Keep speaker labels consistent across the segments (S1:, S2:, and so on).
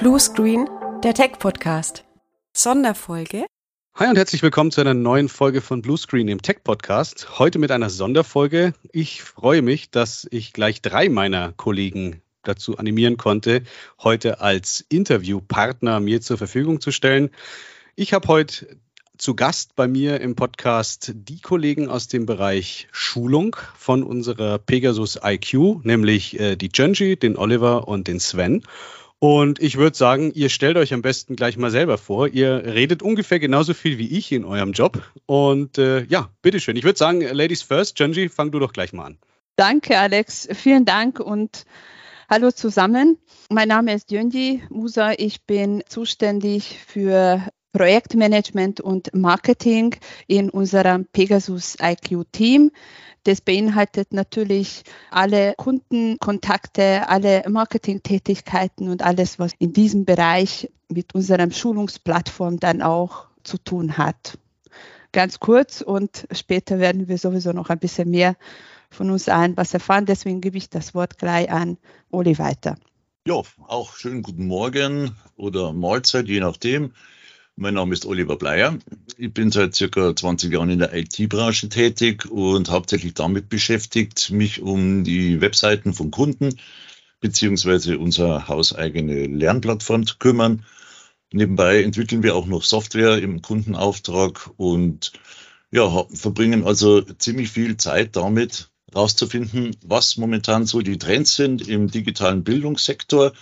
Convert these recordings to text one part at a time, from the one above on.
S1: Blue Screen, der Tech-Podcast. Sonderfolge.
S2: Hi und herzlich willkommen zu einer neuen Folge von Bluescreen, dem Tech-Podcast. Heute mit einer Sonderfolge. Ich freue mich, dass ich gleich drei meiner Kollegen dazu animieren konnte, heute als Interviewpartner mir zur Verfügung zu stellen. Ich habe heute zu Gast bei mir im Podcast die Kollegen aus dem Bereich Schulung von unserer Pegasus IQ, nämlich äh, die Junji, den Oliver und den Sven. Und ich würde sagen, ihr stellt euch am besten gleich mal selber vor. Ihr redet ungefähr genauso viel wie ich in eurem Job. Und äh, ja, bitteschön. Ich würde sagen, Ladies first. Janji, fang du doch gleich mal an.
S3: Danke, Alex. Vielen Dank und hallo zusammen. Mein Name ist Jönji Musa. Ich bin zuständig für Projektmanagement und Marketing in unserem Pegasus IQ Team. Das beinhaltet natürlich alle Kundenkontakte, alle Marketingtätigkeiten und alles, was in diesem Bereich mit unserem Schulungsplattform dann auch zu tun hat. Ganz kurz und später werden wir sowieso noch ein bisschen mehr von uns allen was erfahren. Deswegen gebe ich das Wort gleich an Oli weiter.
S4: Ja, auch schönen guten Morgen oder Mahlzeit, je nachdem. Mein Name ist Oliver Bleier. Ich bin seit circa 20 Jahren in der IT-Branche tätig und hauptsächlich damit beschäftigt, mich um die Webseiten von Kunden beziehungsweise unsere hauseigene Lernplattform zu kümmern. Nebenbei entwickeln wir auch noch Software im Kundenauftrag und ja, verbringen also ziemlich viel Zeit damit, herauszufinden, was momentan so die Trends sind im digitalen Bildungssektor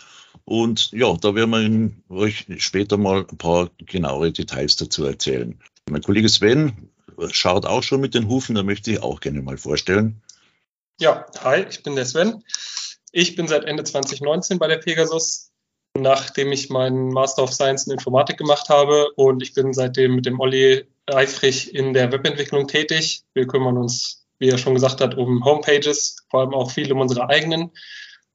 S4: und ja, da werden wir euch später mal ein paar genauere Details dazu erzählen. Mein Kollege Sven schaut auch schon mit den Hufen, da möchte ich auch gerne mal vorstellen.
S5: Ja, hi, ich bin der Sven. Ich bin seit Ende 2019 bei der Pegasus, nachdem ich meinen Master of Science in Informatik gemacht habe und ich bin seitdem mit dem Olli eifrig in der Webentwicklung tätig. Wir kümmern uns, wie er schon gesagt hat, um Homepages, vor allem auch viel um unsere eigenen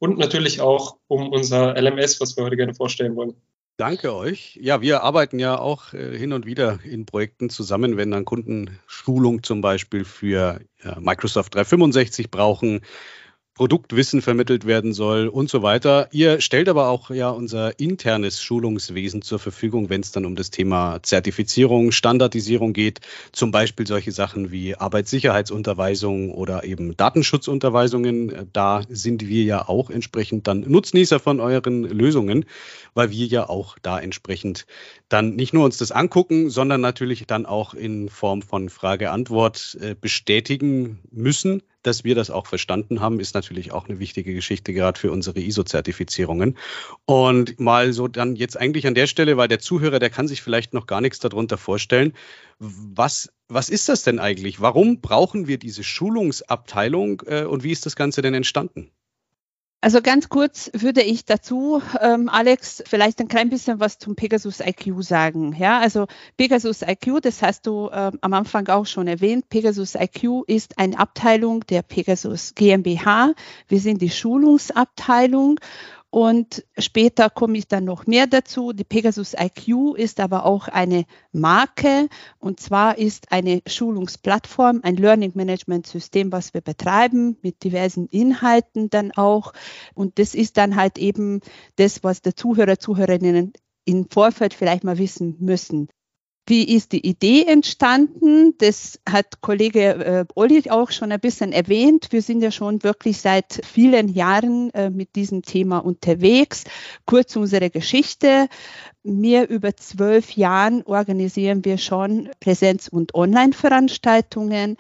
S5: und natürlich auch um unser LMS, was wir heute gerne vorstellen wollen.
S2: Danke euch. Ja, wir arbeiten ja auch äh, hin und wieder in Projekten zusammen, wenn dann Kunden Schulung zum Beispiel für äh, Microsoft 365 brauchen Produktwissen vermittelt werden soll und so weiter. Ihr stellt aber auch ja unser internes Schulungswesen zur Verfügung, wenn es dann um das Thema Zertifizierung, Standardisierung geht, zum Beispiel solche Sachen wie Arbeitssicherheitsunterweisungen oder eben Datenschutzunterweisungen. Da sind wir ja auch entsprechend dann Nutznießer von euren Lösungen, weil wir ja auch da entsprechend dann nicht nur uns das angucken, sondern natürlich dann auch in Form von Frage-Antwort äh, bestätigen müssen, dass wir das auch verstanden haben, ist natürlich auch eine wichtige Geschichte, gerade für unsere ISO-Zertifizierungen. Und mal so dann jetzt eigentlich an der Stelle, weil der Zuhörer, der kann sich vielleicht noch gar nichts darunter vorstellen. Was, was ist das denn eigentlich? Warum brauchen wir diese Schulungsabteilung äh, und wie ist das Ganze denn entstanden?
S3: Also ganz kurz würde ich dazu, ähm, Alex, vielleicht ein klein bisschen was zum Pegasus IQ sagen. Ja, also Pegasus IQ, das hast du ähm, am Anfang auch schon erwähnt. Pegasus IQ ist eine Abteilung der Pegasus GmbH. Wir sind die Schulungsabteilung und später komme ich dann noch mehr dazu. Die Pegasus IQ ist aber auch eine Marke und zwar ist eine Schulungsplattform, ein Learning Management System, was wir betreiben mit diversen Inhalten dann auch. Und das ist dann halt eben das, was der Zuhörer, Zuhörerinnen im Vorfeld vielleicht mal wissen müssen. Wie ist die Idee entstanden? Das hat Kollege äh, Olli auch schon ein bisschen erwähnt. Wir sind ja schon wirklich seit vielen Jahren äh, mit diesem Thema unterwegs. Kurz unsere Geschichte. Mehr über zwölf Jahren organisieren wir schon Präsenz- und Online-Veranstaltungen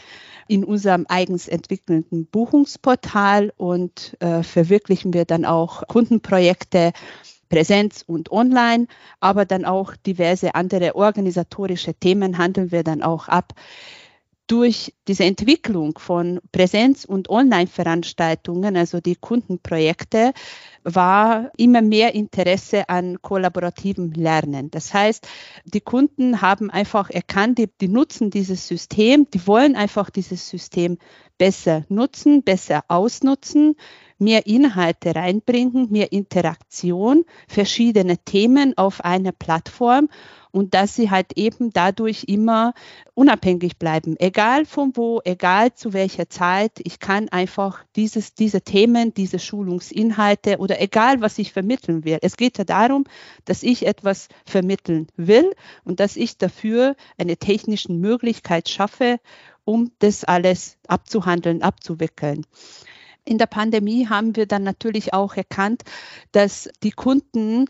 S3: in unserem eigens entwickelten Buchungsportal und äh, verwirklichen wir dann auch Kundenprojekte Präsenz und online, aber dann auch diverse andere organisatorische Themen handeln wir dann auch ab. Durch diese Entwicklung von Präsenz- und Online-Veranstaltungen, also die Kundenprojekte, war immer mehr Interesse an kollaborativem Lernen. Das heißt, die Kunden haben einfach erkannt, die, die, nutzen dieses System, die wollen einfach dieses System besser nutzen, besser ausnutzen mehr Inhalte reinbringen, mehr Interaktion, verschiedene Themen auf einer Plattform und dass sie halt eben dadurch immer unabhängig bleiben, egal von wo, egal zu welcher Zeit. Ich kann einfach dieses, diese Themen, diese Schulungsinhalte oder egal, was ich vermitteln will. Es geht ja darum, dass ich etwas vermitteln will und dass ich dafür eine technische Möglichkeit schaffe, um das alles abzuhandeln, abzuwickeln. In der Pandemie haben wir dann natürlich auch erkannt, dass die Kunden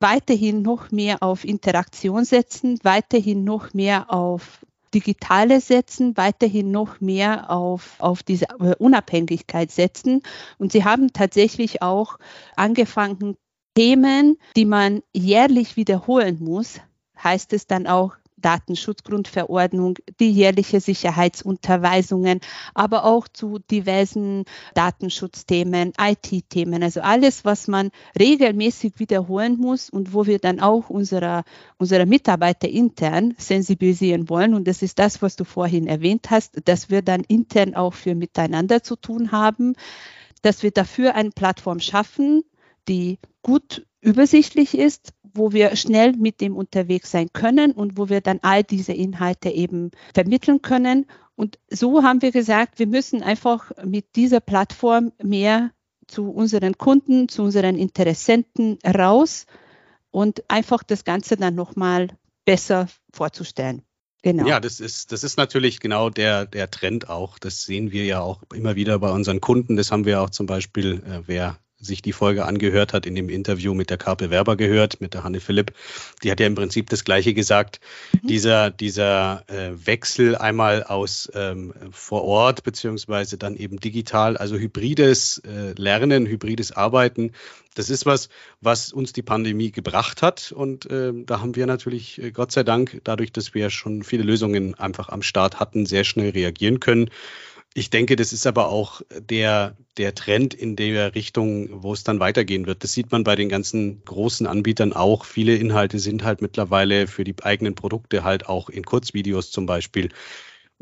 S3: weiterhin noch mehr auf Interaktion setzen, weiterhin noch mehr auf Digitale setzen, weiterhin noch mehr auf, auf diese Unabhängigkeit setzen. Und sie haben tatsächlich auch angefangen, Themen, die man jährlich wiederholen muss, heißt es dann auch Datenschutzgrundverordnung, die jährliche Sicherheitsunterweisungen, aber auch zu diversen Datenschutzthemen, IT-Themen, also alles, was man regelmäßig wiederholen muss und wo wir dann auch unsere, unsere Mitarbeiter intern sensibilisieren wollen. Und das ist das, was du vorhin erwähnt hast, dass wir dann intern auch für miteinander zu tun haben, dass wir dafür eine Plattform schaffen, die gut übersichtlich ist, wo wir schnell mit dem unterwegs sein können und wo wir dann all diese Inhalte eben vermitteln können. Und so haben wir gesagt, wir müssen einfach mit dieser Plattform mehr zu unseren Kunden, zu unseren Interessenten raus und einfach das Ganze dann nochmal besser vorzustellen.
S2: Genau. Ja, das ist, das ist natürlich genau der, der Trend auch. Das sehen wir ja auch immer wieder bei unseren Kunden. Das haben wir auch zum Beispiel, äh, wer sich die Folge angehört hat, in dem Interview mit der Carpe Werber gehört, mit der Hanne Philipp, die hat ja im Prinzip das Gleiche gesagt. Mhm. Dieser, dieser äh, Wechsel einmal aus ähm, vor Ort beziehungsweise dann eben digital, also hybrides äh, Lernen, hybrides Arbeiten, das ist was, was uns die Pandemie gebracht hat. Und äh, da haben wir natürlich, äh, Gott sei Dank, dadurch, dass wir schon viele Lösungen einfach am Start hatten, sehr schnell reagieren können. Ich denke, das ist aber auch der, der Trend in der Richtung, wo es dann weitergehen wird. Das sieht man bei den ganzen großen Anbietern auch. Viele Inhalte sind halt mittlerweile für die eigenen Produkte halt auch in Kurzvideos zum Beispiel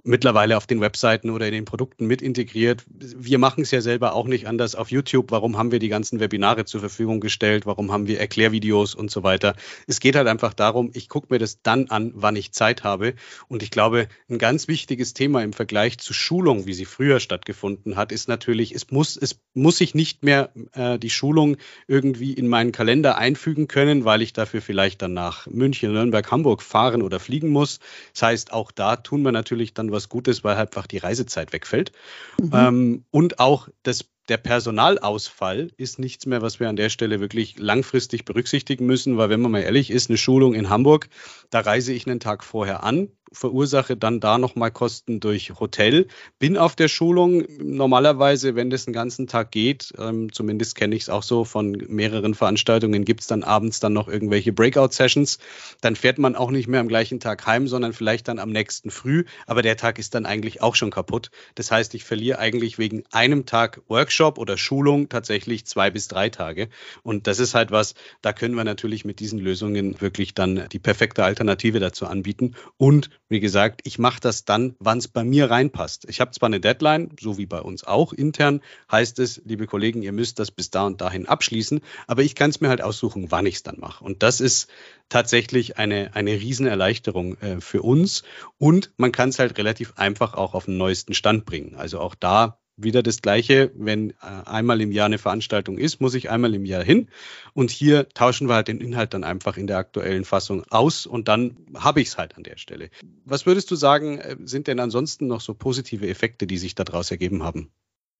S2: mittlerweile auf den Webseiten oder in den Produkten mit integriert. Wir machen es ja selber auch nicht anders auf YouTube. Warum haben wir die ganzen Webinare zur Verfügung gestellt? Warum haben wir Erklärvideos und so weiter? Es geht halt einfach darum, ich gucke mir das dann an, wann ich Zeit habe. Und ich glaube, ein ganz wichtiges Thema im Vergleich zu Schulung, wie sie früher stattgefunden hat, ist natürlich, es muss, es muss sich nicht mehr äh, die Schulung irgendwie in meinen Kalender einfügen können, weil ich dafür vielleicht dann nach München, Nürnberg, Hamburg fahren oder fliegen muss. Das heißt, auch da tun wir natürlich dann was Gutes, weil halt einfach die Reisezeit wegfällt. Mhm. Ähm, und auch das der Personalausfall ist nichts mehr, was wir an der Stelle wirklich langfristig berücksichtigen müssen, weil wenn man mal ehrlich ist, eine Schulung in Hamburg, da reise ich einen Tag vorher an, verursache dann da nochmal Kosten durch Hotel, bin auf der Schulung. Normalerweise, wenn das einen ganzen Tag geht, ähm, zumindest kenne ich es auch so von mehreren Veranstaltungen, gibt es dann abends dann noch irgendwelche Breakout-Sessions. Dann fährt man auch nicht mehr am gleichen Tag heim, sondern vielleicht dann am nächsten früh. Aber der Tag ist dann eigentlich auch schon kaputt. Das heißt, ich verliere eigentlich wegen einem Tag Workshop oder Schulung tatsächlich zwei bis drei Tage. Und das ist halt was, da können wir natürlich mit diesen Lösungen wirklich dann die perfekte Alternative dazu anbieten und wie gesagt, ich mache das dann, wann es bei mir reinpasst. Ich habe zwar eine Deadline, so wie bei uns auch intern, heißt es, liebe Kollegen, ihr müsst das bis da und dahin abschließen, aber ich kann es mir halt aussuchen, wann ich es dann mache. Und das ist tatsächlich eine, eine Riesenerleichterung äh, für uns und man kann es halt relativ einfach auch auf den neuesten Stand bringen. Also auch da wieder das Gleiche, wenn äh, einmal im Jahr eine Veranstaltung ist, muss ich einmal im Jahr hin. Und hier tauschen wir halt den Inhalt dann einfach in der aktuellen Fassung aus und dann habe ich es halt an der Stelle. Was würdest du sagen, äh, sind denn ansonsten noch so positive Effekte, die sich daraus ergeben haben?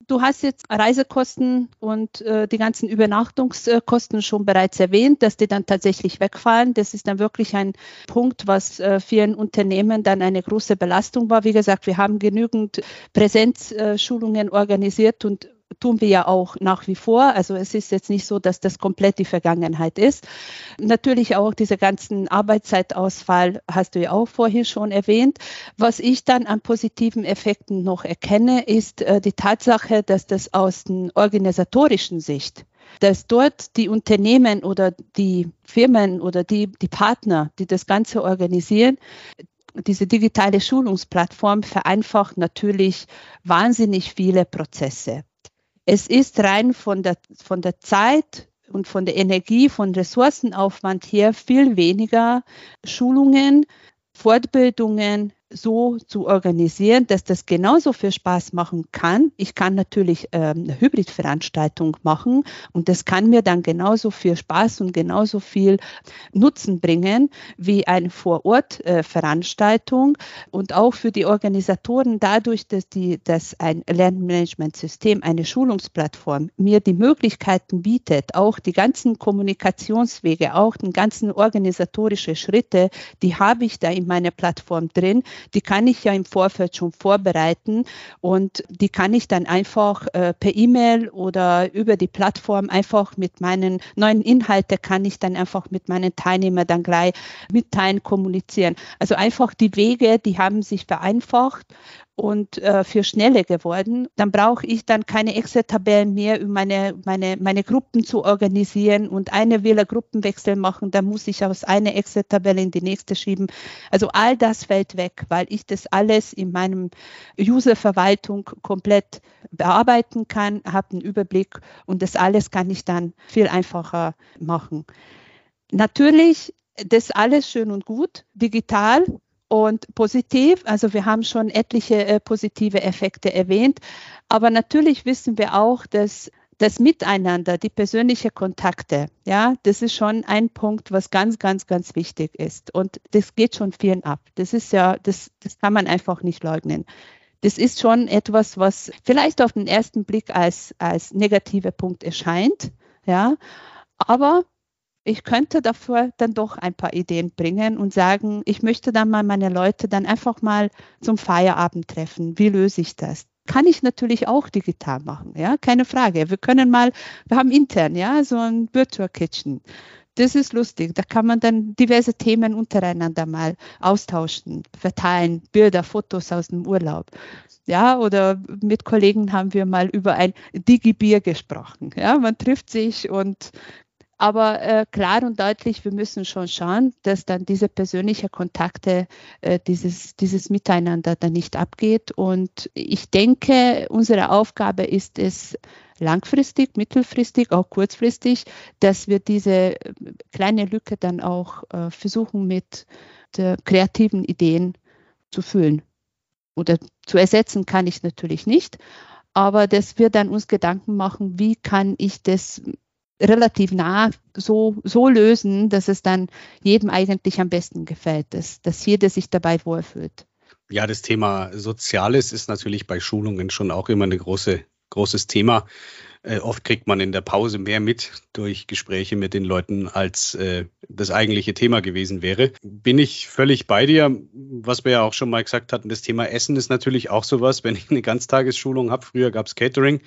S3: Du hast jetzt Reisekosten und äh, die ganzen Übernachtungskosten schon bereits erwähnt, dass die dann tatsächlich wegfallen. Das ist dann wirklich ein Punkt, was äh, vielen Unternehmen dann eine große Belastung war. Wie gesagt, wir haben genügend Präsenzschulungen organisiert und tun wir ja auch nach wie vor. Also es ist jetzt nicht so, dass das komplett die Vergangenheit ist. Natürlich auch diese ganzen Arbeitszeitausfall hast du ja auch vorhin schon erwähnt. Was ich dann an positiven Effekten noch erkenne, ist äh, die Tatsache, dass das aus der organisatorischen Sicht dass dort die Unternehmen oder die Firmen oder die, die Partner, die das Ganze organisieren, diese digitale Schulungsplattform vereinfacht natürlich wahnsinnig viele Prozesse. Es ist rein von der, von der Zeit und von der Energie, von Ressourcenaufwand her viel weniger Schulungen, Fortbildungen, so zu organisieren, dass das genauso viel Spaß machen kann. Ich kann natürlich ähm, eine Hybridveranstaltung machen und das kann mir dann genauso viel Spaß und genauso viel Nutzen bringen wie eine Vorortveranstaltung äh, und auch für die Organisatoren dadurch, dass die, dass ein Lernmanagementsystem, eine Schulungsplattform mir die Möglichkeiten bietet, auch die ganzen Kommunikationswege, auch die ganzen organisatorischen Schritte, die habe ich da in meiner Plattform drin die kann ich ja im Vorfeld schon vorbereiten und die kann ich dann einfach äh, per E-Mail oder über die Plattform einfach mit meinen neuen Inhalten kann ich dann einfach mit meinen Teilnehmern dann gleich mitteilen, kommunizieren. Also einfach die Wege, die haben sich vereinfacht und äh, für schneller geworden. Dann brauche ich dann keine Excel-Tabellen mehr, um meine, meine, meine Gruppen zu organisieren und eine will Gruppenwechsel machen, dann muss ich aus einer Excel-Tabelle in die nächste schieben. Also all das fällt weg, weil ich das alles in meinem User-Verwaltung komplett bearbeiten kann, habe einen Überblick und das alles kann ich dann viel einfacher machen. Natürlich, das alles schön und gut, digital, und positiv. Also wir haben schon etliche äh, positive Effekte erwähnt. Aber natürlich wissen wir auch, dass das Miteinander, die persönlichen Kontakte, ja, das ist schon ein Punkt, was ganz, ganz, ganz wichtig ist. Und das geht schon vielen ab. Das ist ja, das, das kann man einfach nicht leugnen. Das ist schon etwas, was vielleicht auf den ersten Blick als, als negativer Punkt erscheint, ja. Aber ich könnte dafür dann doch ein paar Ideen bringen und sagen, ich möchte dann mal meine Leute dann einfach mal zum Feierabend treffen. Wie löse ich das? Kann ich natürlich auch digital machen, ja, keine Frage. Wir können mal, wir haben intern, ja, so ein Virtual Kitchen. Das ist lustig. Da kann man dann diverse Themen untereinander mal austauschen, verteilen, Bilder, Fotos aus dem Urlaub. Ja, oder mit Kollegen haben wir mal über ein Digibier gesprochen. Ja, man trifft sich und aber äh, klar und deutlich, wir müssen schon schauen, dass dann diese persönliche Kontakte, äh, dieses, dieses Miteinander dann nicht abgeht. Und ich denke, unsere Aufgabe ist es, langfristig, mittelfristig, auch kurzfristig, dass wir diese äh, kleine Lücke dann auch äh, versuchen mit kreativen Ideen zu füllen. Oder zu ersetzen kann ich natürlich nicht, aber dass wir dann uns Gedanken machen, wie kann ich das relativ nah so, so lösen, dass es dann jedem eigentlich am besten gefällt, dass, dass jeder sich dabei wohlfühlt.
S2: Ja, das Thema Soziales ist natürlich bei Schulungen schon auch immer ein große, großes Thema. Äh, oft kriegt man in der Pause mehr mit durch Gespräche mit den Leuten, als äh, das eigentliche Thema gewesen wäre. Bin ich völlig bei dir. Was wir ja auch schon mal gesagt hatten, das Thema Essen ist natürlich auch sowas. Wenn ich eine Ganztagesschulung habe, früher gab es Catering,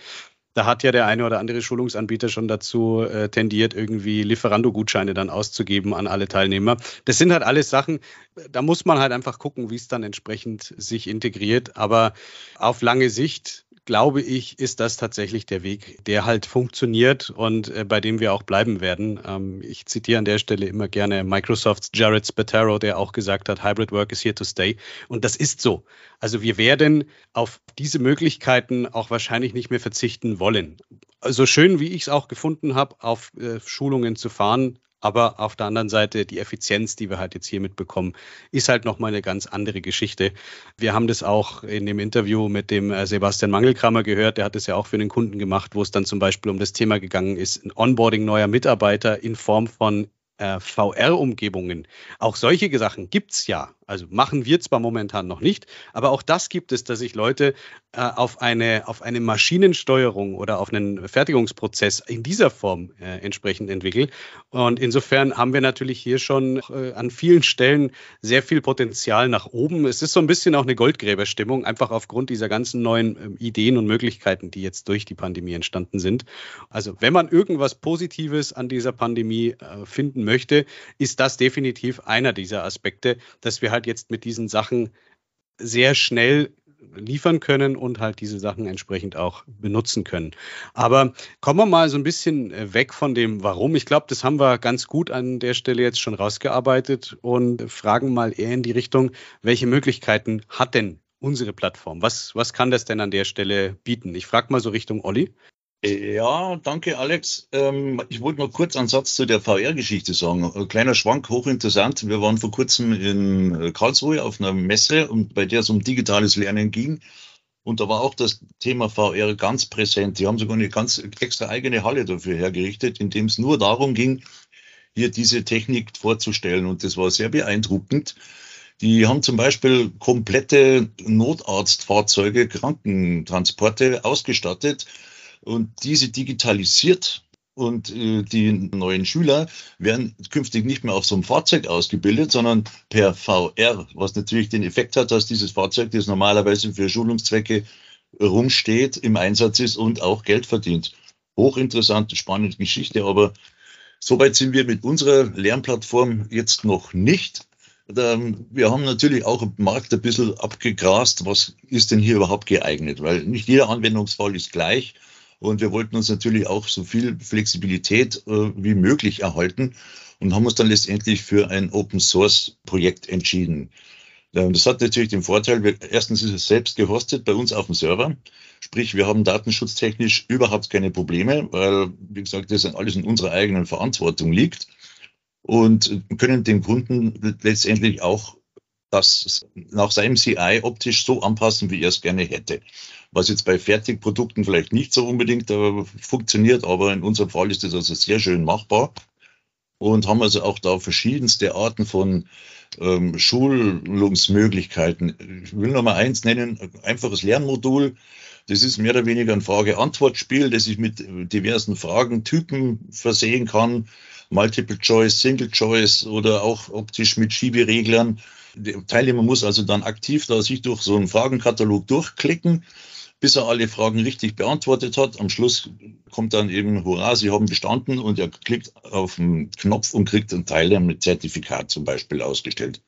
S2: da hat ja der eine oder andere Schulungsanbieter schon dazu äh, tendiert, irgendwie Lieferando-Gutscheine dann auszugeben an alle Teilnehmer. Das sind halt alles Sachen, da muss man halt einfach gucken, wie es dann entsprechend sich integriert. Aber auf lange Sicht glaube ich, ist das tatsächlich der Weg, der halt funktioniert und äh, bei dem wir auch bleiben werden. Ähm, ich zitiere an der Stelle immer gerne Microsofts Jared Spataro, der auch gesagt hat, Hybrid Work is here to stay. Und das ist so. Also wir werden auf diese Möglichkeiten auch wahrscheinlich nicht mehr verzichten wollen. So schön, wie ich es auch gefunden habe, auf äh, Schulungen zu fahren, aber auf der anderen Seite, die Effizienz, die wir halt jetzt hier mitbekommen, ist halt nochmal eine ganz andere Geschichte. Wir haben das auch in dem Interview mit dem äh, Sebastian Mangelkramer gehört. Der hat es ja auch für den Kunden gemacht, wo es dann zum Beispiel um das Thema gegangen ist, ein Onboarding neuer Mitarbeiter in Form von äh, VR-Umgebungen. Auch solche Sachen gibt es ja. Also machen wir zwar momentan noch nicht, aber auch das gibt es, dass sich Leute äh, auf, eine, auf eine Maschinensteuerung oder auf einen Fertigungsprozess in dieser Form äh, entsprechend entwickeln. Und insofern haben wir natürlich hier schon äh, an vielen Stellen sehr viel Potenzial nach oben. Es ist so ein bisschen auch eine Goldgräberstimmung, einfach aufgrund dieser ganzen neuen ähm, Ideen und Möglichkeiten, die jetzt durch die Pandemie entstanden sind. Also wenn man irgendwas Positives an dieser Pandemie äh, finden möchte, ist das definitiv einer dieser Aspekte, dass wir halt jetzt mit diesen Sachen sehr schnell liefern können und halt diese Sachen entsprechend auch benutzen können. Aber kommen wir mal so ein bisschen äh, weg von dem Warum. Ich glaube, das haben wir ganz gut an der Stelle jetzt schon rausgearbeitet und fragen mal eher in die Richtung, welche Möglichkeiten hat denn unsere Plattform? Was, was kann das denn an der Stelle bieten? Ich frage mal so Richtung Olli.
S4: Ja, danke Alex. Ähm, ich wollte noch kurz einen Satz zu der VR-Geschichte sagen. Ein kleiner Schwank, hochinteressant. Wir waren vor kurzem in äh, Karlsruhe auf einer Messe, bei der es um digitales Lernen ging. Und da war auch das Thema VR ganz präsent. Die haben sogar eine ganz extra eigene Halle dafür hergerichtet, in dem es nur darum ging, hier diese Technik vorzustellen. Und das war sehr beeindruckend. Die haben zum Beispiel komplette Notarztfahrzeuge, Krankentransporte ausgestattet und diese digitalisiert. Und äh, die neuen Schüler werden künftig nicht mehr auf so einem Fahrzeug ausgebildet, sondern per VR, was natürlich den Effekt hat, dass dieses Fahrzeug, das normalerweise für Schulungszwecke rumsteht, im Einsatz ist und auch Geld verdient. Hochinteressante, spannende Geschichte, aber soweit sind wir mit unserer Lernplattform jetzt noch nicht. Ähm, wir haben natürlich auch im Markt ein bisschen abgegrast, was ist denn hier überhaupt geeignet, weil nicht jeder Anwendungsfall ist gleich. Und wir wollten uns natürlich auch so viel Flexibilität äh, wie möglich erhalten und haben uns dann letztendlich für ein Open Source Projekt entschieden. Das hat natürlich den Vorteil, wir, erstens ist es selbst gehostet bei uns auf dem Server. Sprich, wir haben datenschutztechnisch überhaupt keine Probleme, weil, wie gesagt, das alles in unserer eigenen Verantwortung liegt und können den Kunden letztendlich auch das nach seinem CI optisch so anpassen, wie er es gerne hätte. Was jetzt bei Fertigprodukten vielleicht nicht so unbedingt äh, funktioniert, aber in unserem Fall ist das also sehr schön machbar und haben also auch da verschiedenste Arten von ähm, Schulungsmöglichkeiten. Ich will noch mal eins nennen, einfaches Lernmodul. Das ist mehr oder weniger ein Frage-Antwort-Spiel, das ich mit diversen Fragentypen versehen kann. Multiple Choice, Single Choice oder auch optisch mit Schiebereglern. Der Teilnehmer muss also dann aktiv da sich durch so einen Fragenkatalog durchklicken, bis er alle Fragen richtig beantwortet hat. Am Schluss kommt dann eben, hurra, Sie haben bestanden und er klickt auf den Knopf und kriegt ein Teil mit Zertifikat zum Beispiel ausgestellt.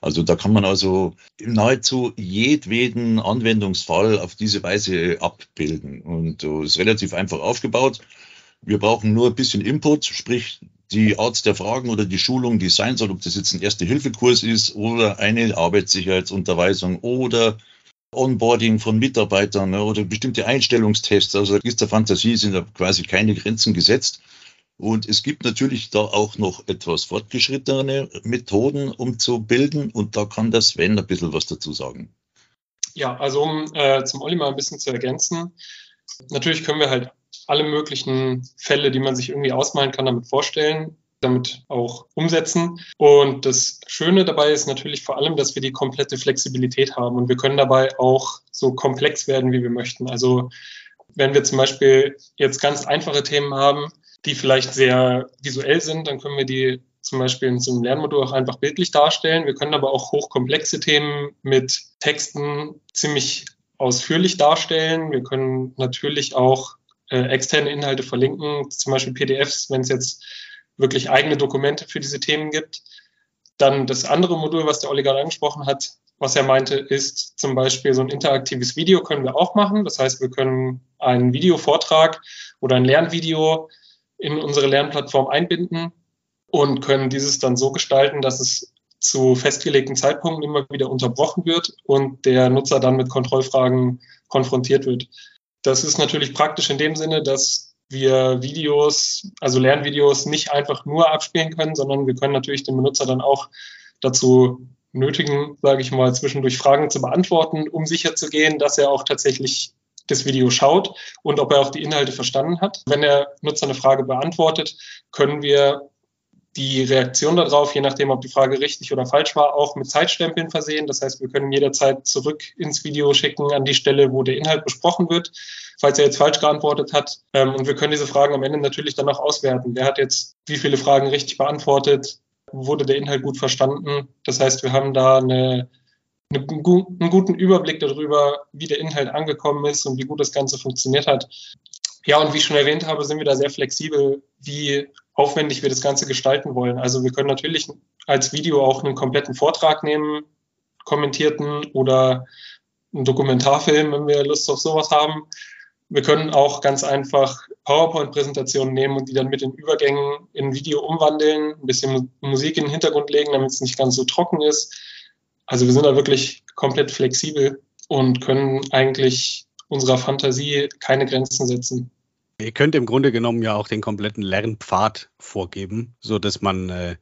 S4: Also da kann man also nahezu jedweden Anwendungsfall auf diese Weise abbilden und uh, ist relativ einfach aufgebaut. Wir brauchen nur ein bisschen Input, sprich die Art der Fragen oder die Schulung, die sein soll, ob das jetzt ein Erste-Hilfe-Kurs ist oder eine Arbeitssicherheitsunterweisung oder Onboarding von Mitarbeitern ne, oder bestimmte Einstellungstests. Also ist der Fantasie sind da quasi keine Grenzen gesetzt. Und es gibt natürlich da auch noch etwas fortgeschrittene Methoden, um zu bilden. Und da kann der Sven ein bisschen was dazu sagen.
S5: Ja, also um äh, zum Olli mal ein bisschen zu ergänzen. Natürlich können wir halt alle möglichen Fälle, die man sich irgendwie ausmalen kann, damit vorstellen, damit auch umsetzen. Und das Schöne dabei ist natürlich vor allem, dass wir die komplette Flexibilität haben und wir können dabei auch so komplex werden, wie wir möchten. Also wenn wir zum Beispiel jetzt ganz einfache Themen haben, die vielleicht sehr visuell sind, dann können wir die zum Beispiel in so einem Lernmodul auch einfach bildlich darstellen. Wir können aber auch hochkomplexe Themen mit Texten ziemlich ausführlich darstellen. Wir können natürlich auch äh, externe Inhalte verlinken, zum Beispiel PDFs, wenn es jetzt wirklich eigene Dokumente für diese Themen gibt. Dann das andere Modul, was der Olli gerade angesprochen hat, was er meinte, ist zum Beispiel so ein interaktives Video können wir auch machen. Das heißt, wir können einen Videovortrag oder ein Lernvideo in unsere Lernplattform einbinden und können dieses dann so gestalten, dass es zu festgelegten Zeitpunkten immer wieder unterbrochen wird und der Nutzer dann mit Kontrollfragen konfrontiert wird. Das ist natürlich praktisch in dem Sinne, dass wir Videos, also Lernvideos nicht einfach nur abspielen können, sondern wir können natürlich den Benutzer dann auch dazu nötigen, sage ich mal, zwischendurch Fragen zu beantworten, um sicherzugehen, dass er auch tatsächlich das Video schaut und ob er auch die Inhalte verstanden hat. Wenn der Nutzer eine Frage beantwortet, können wir die Reaktion darauf, je nachdem, ob die Frage richtig oder falsch war, auch mit Zeitstempeln versehen. Das heißt, wir können jederzeit zurück ins Video schicken an die Stelle, wo der Inhalt besprochen wird, falls er jetzt falsch geantwortet hat. Ähm, und wir können diese Fragen am Ende natürlich dann auch auswerten. Wer hat jetzt wie viele Fragen richtig beantwortet? Wurde der Inhalt gut verstanden? Das heißt, wir haben da eine, eine, einen guten Überblick darüber, wie der Inhalt angekommen ist und wie gut das Ganze funktioniert hat. Ja, und wie ich schon erwähnt habe, sind wir da sehr flexibel, wie aufwendig wir das Ganze gestalten wollen. Also wir können natürlich als Video auch einen kompletten Vortrag nehmen, kommentierten oder einen Dokumentarfilm, wenn wir Lust auf sowas haben. Wir können auch ganz einfach PowerPoint-Präsentationen nehmen und die dann mit den Übergängen in Video umwandeln, ein bisschen Musik in den Hintergrund legen, damit es nicht ganz so trocken ist. Also wir sind da wirklich komplett flexibel und können eigentlich unserer Fantasie keine Grenzen setzen.
S2: Ihr könnt im Grunde genommen ja auch den kompletten Lernpfad vorgeben, so dass man äh,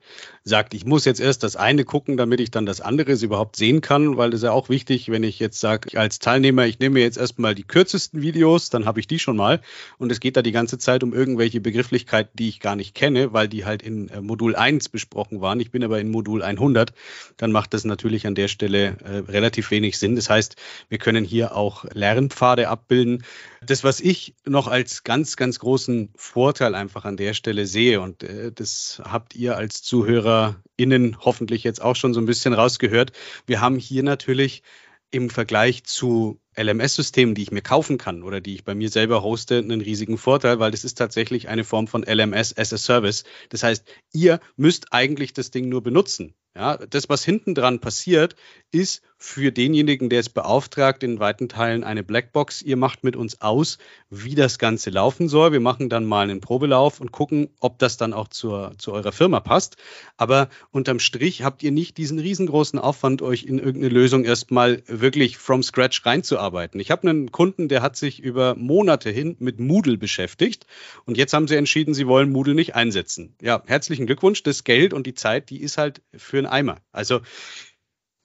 S2: sagt, ich muss jetzt erst das eine gucken, damit ich dann das andere überhaupt sehen kann, weil das ist ja auch wichtig, wenn ich jetzt sage, als Teilnehmer, ich nehme jetzt erstmal die kürzesten Videos, dann habe ich die schon mal und es geht da die ganze Zeit um irgendwelche Begrifflichkeiten, die ich gar nicht kenne, weil die halt in äh, Modul 1 besprochen waren. Ich bin aber in Modul 100, dann macht das natürlich an der Stelle äh, relativ wenig Sinn. Das heißt, wir können hier auch Lernpfade abbilden. Das, was ich noch als ganz, ganz großen Vorteil einfach an der Stelle sehe und äh, das habt ihr als ZuhörerInnen hoffentlich jetzt auch schon so ein bisschen rausgehört. Wir haben hier natürlich im Vergleich zu LMS-Systemen, die ich mir kaufen kann oder die ich bei mir selber hoste, einen riesigen Vorteil, weil das ist tatsächlich eine Form von LMS as a Service. Das heißt, ihr müsst eigentlich das Ding nur benutzen. Ja, das, was hinten dran passiert, ist für denjenigen, der es beauftragt, in weiten Teilen eine Blackbox. Ihr macht mit uns aus, wie das Ganze laufen soll. Wir machen dann mal einen Probelauf und gucken, ob das dann auch zur, zu eurer Firma passt. Aber unterm Strich habt ihr nicht diesen riesengroßen Aufwand, euch in irgendeine Lösung erstmal wirklich from scratch reinzuarbeiten. Ich habe einen Kunden, der hat sich über Monate hin mit Moodle beschäftigt und jetzt haben sie entschieden, sie wollen Moodle nicht einsetzen. Ja, herzlichen Glückwunsch. Das Geld und die Zeit, die ist halt für einen Eimer. Also